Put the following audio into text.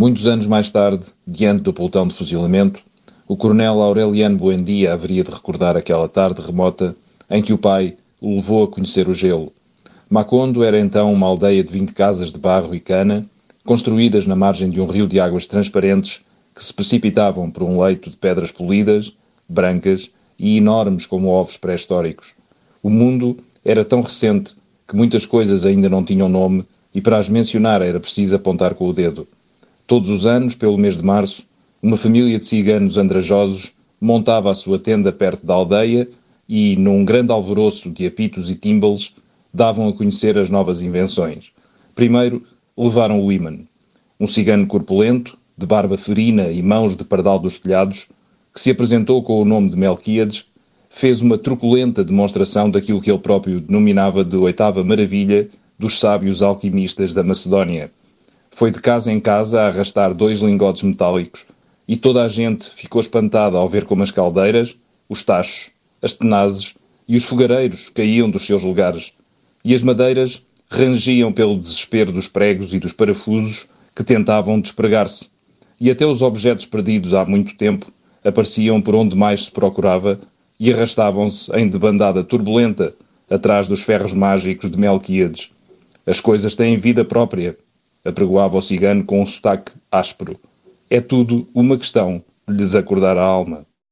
Muitos anos mais tarde, diante do pelotão de fuzilamento, o coronel Aureliano Buendia haveria de recordar aquela tarde remota em que o pai o levou a conhecer o gelo. Macondo era então uma aldeia de 20 casas de barro e cana, construídas na margem de um rio de águas transparentes que se precipitavam por um leito de pedras polidas, brancas e enormes como ovos pré-históricos. O mundo era tão recente que muitas coisas ainda não tinham nome e para as mencionar era preciso apontar com o dedo. Todos os anos, pelo mês de março, uma família de ciganos andrajosos montava a sua tenda perto da aldeia e, num grande alvoroço de apitos e timbales, davam a conhecer as novas invenções. Primeiro, levaram o Iman, um cigano corpulento, de barba ferina e mãos de pardal dos telhados, que se apresentou com o nome de Melquíades, fez uma truculenta demonstração daquilo que ele próprio denominava de oitava maravilha dos sábios alquimistas da Macedónia foi de casa em casa a arrastar dois lingotes metálicos e toda a gente ficou espantada ao ver como as caldeiras, os tachos, as tenazes e os fogareiros caíam dos seus lugares e as madeiras rangiam pelo desespero dos pregos e dos parafusos que tentavam despregar-se. E até os objetos perdidos há muito tempo apareciam por onde mais se procurava e arrastavam-se em debandada turbulenta atrás dos ferros mágicos de Melquíades. As coisas têm vida própria apregoava o cigano com um sotaque áspero. É tudo uma questão de lhes acordar a alma.